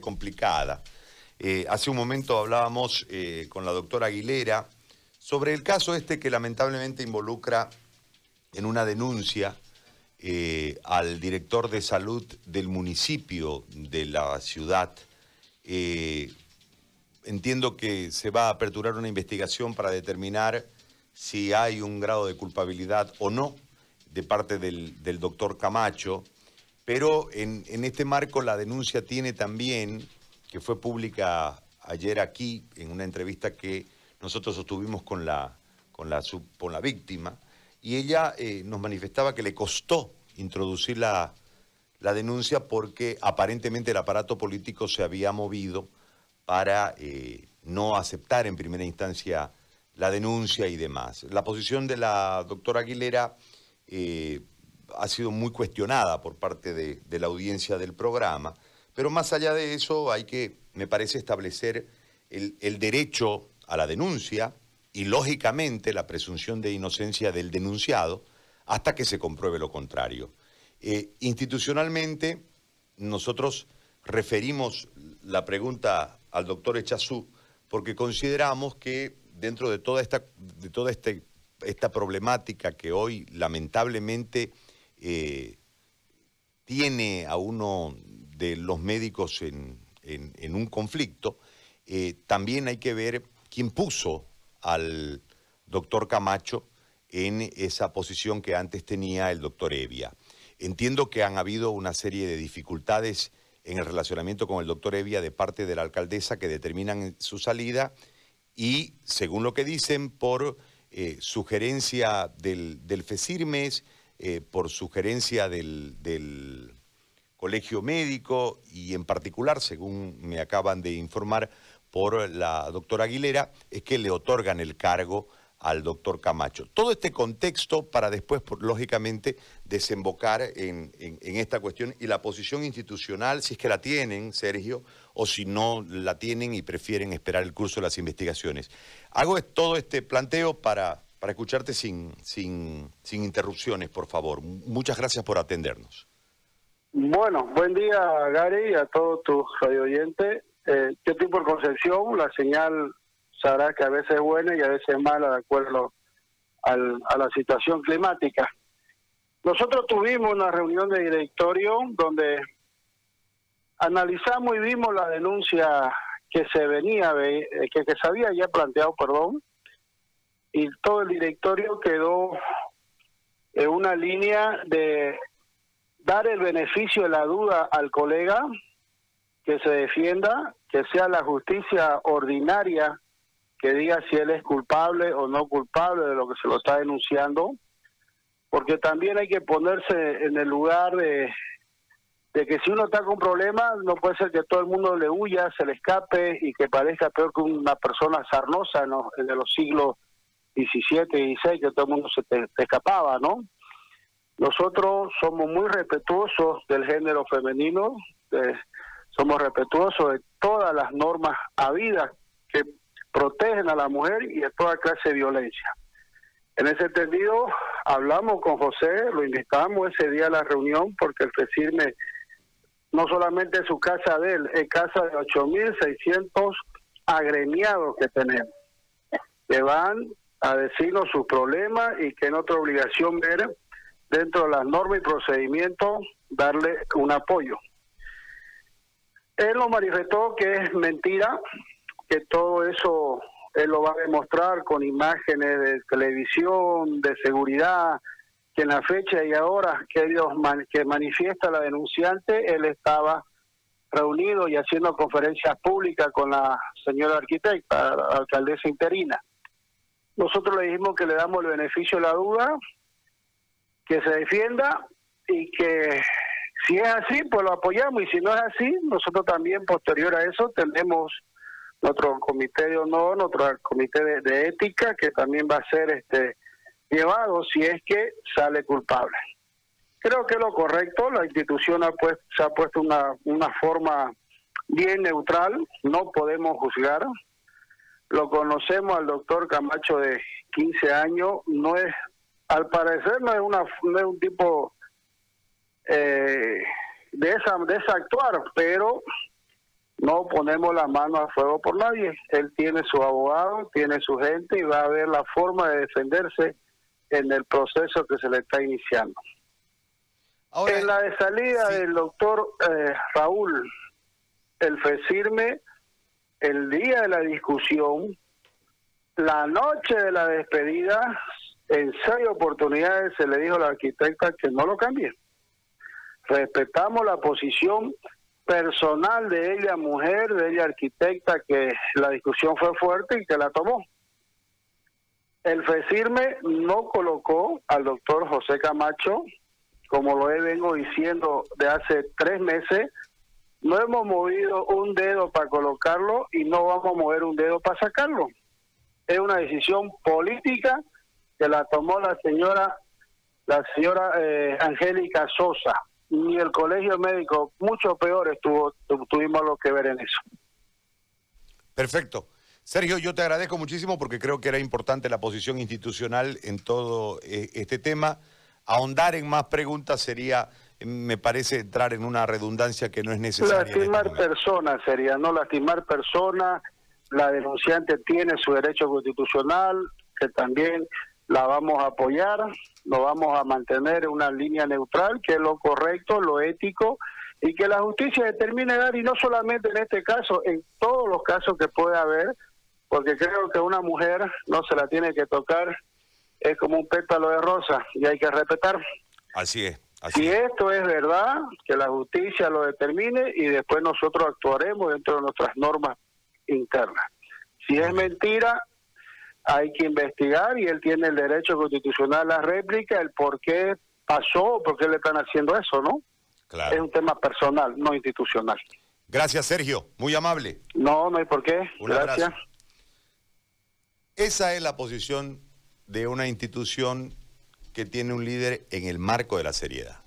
complicada. Eh, hace un momento hablábamos eh, con la doctora Aguilera sobre el caso este que lamentablemente involucra en una denuncia eh, al director de salud del municipio de la ciudad. entiendo que se va a aperturar una investigación para determinar si hay un grado de culpabilidad o no de parte del, doctor Camacho, pero en, este marco la denuncia tiene también, que fue pública ayer aquí, en una entrevista que nosotros sostuvimos con la, con la, con la víctima, y ella eh, nos manifestaba que le costó introducir la, denuncia porque aparentemente el aparato político se había movido para eh, no aceptar en primera instancia la denuncia y demás. La posición de la doctora Aguilera eh, ha sido muy cuestionada por parte de, la audiencia del programa, pero más allá de eso hay que, me parece, establecer el, derecho a la denuncia y, lógicamente, la presunción de inocencia del denunciado hasta que se compruebe lo contrario. Eh, institucionalmente, nosotros referimos la pregunta al doctor Echazú porque consideramos que dentro de toda esta, de toda este, esta problemática que hoy lamentablemente eh, tiene a uno de los médicos en, un conflicto, eh, también hay que ver quién puso al doctor Camacho en esa posición que antes tenía el doctor Evia. Entiendo que han habido una serie de dificultades en el relacionamiento con el doctor Evia de parte de la alcaldesa que determinan su salida y, según lo que dicen, por eh, sugerencia del, del eh, por sugerencia del, del, Colegio Médico y en particular, según me acaban de informar por la doctora Aguilera, es que le otorgan el cargo al doctor Camacho. Todo este contexto para después, lógicamente, desembocar en, esta cuestión y la posición institucional, si es que la tienen, Sergio, o si no la tienen y prefieren esperar el curso de las investigaciones. Hago todo este planteo para, para escucharte sin, sin, sin interrupciones, por favor. Muchas gracias por atendernos. Bueno, buen día, Gary, a todos tus radio oyentes. Eh, yo estoy por Concepción, la señal sabrá que a veces es buena y a veces es mala de acuerdo al, a la situación climática. Nosotros tuvimos una reunión de directorio donde analizamos y vimos la denuncia que se venía, eh, que, que se había ya planteado, perdón, y todo el directorio quedó en una línea de dar el beneficio de la duda al colega, que se defienda, que sea la justicia ordinaria que diga si él es culpable o no culpable de lo que se lo está denunciando, porque también hay que ponerse en el lugar de, que si uno está con problemas, no puede ser que todo el mundo le huya, se le escape y que parezca peor que una persona sarnosa ¿no? de los siglos XVII y XVI, que todo el mundo se te, escapaba, ¿no? Nosotros somos muy respetuosos del género femenino, somos respetuosos de todas las normas habidas que protegen a la mujer y a toda clase de violencia. En ese entendido, hablamos con José, lo invitamos ese día a la reunión porque el FECIRME no solamente es su casa de él, es casa de 8.600 agremiados que tenemos, que van a decirnos sus problemas y que es nuestra obligación ver dentro de las normas y procedimientos darle un apoyo. Él nos manifestó que es mentira, que todo eso él lo va a demostrar con imágenes de televisión, de seguridad, que en la fecha y ahora que ellos que manifiesta la denunciante, él estaba reunido y haciendo conferencias públicas con la señora arquitecta, la alcaldesa interina. Nosotros le dijimos que le damos el beneficio de la duda, que se defienda y que si es así, pues lo apoyamos y si no es así, nosotros también posterior a eso tenemos nuestro comité de honor, nuestro comité de, ética, que también va a ser este llevado si es que sale culpable. Creo que lo correcto, la institución ha pues, se ha puesto una, una forma bien neutral, no podemos juzgar. Lo conocemos al doctor Camacho de 15 años, no es, al parecer no es, una, no es un tipo eh, de, esa, de esa actuar, pero no ponemos la mano a fuego por nadie. Él tiene su abogado, tiene su gente y va a ver la forma de defenderse en el proceso que se le está iniciando. en la de salida del doctor eh, Raúl, el FECIRME, el día de la discusión, la noche de la despedida, en seis oportunidades se le dijo a la arquitecta que no lo cambie. Respetamos la posición personal de ella, mujer, de ella, arquitecta, que la discusión fue fuerte y que la tomó. El FECIRME no colocó al doctor José Camacho, como lo he vengo diciendo de hace tres meses, no hemos movido un dedo para colocarlo y no vamos a mover un dedo para sacarlo. Es una decisión política que la tomó la señora la señora eh, Angélica Sosa ni el colegio médico, mucho peor estuvo, tuvimos lo que ver en eso. Perfecto. Sergio, yo te agradezco muchísimo porque creo que era importante la posición institucional en todo eh, este tema. Ahondar en más preguntas sería, me parece, entrar en una redundancia que no es necesaria. Este lastimar personas sería, no lastimar personas. La denunciante tiene su derecho constitucional, que también la vamos a apoyar, lo vamos a mantener en una línea neutral, que es lo correcto, lo ético, y que la justicia determine dar, y no solamente en este caso, en todos los casos que puede haber, porque creo que una mujer no se la tiene que tocar, es como un pétalo de rosa, y hay que respetar. Así es. Si esto es verdad, que la justicia lo determine y después nosotros actuaremos dentro de nuestras normas internas. Si es mentira, hay que investigar y él tiene el derecho constitucional a la réplica, el por qué pasó, por qué le están haciendo eso, ¿no? Claro. Es un tema personal, no institucional. Gracias, Sergio. Muy amable. No, no hay por qué. Gracias. Esa es la posición de una institución que tiene un líder en el marco de la seriedad.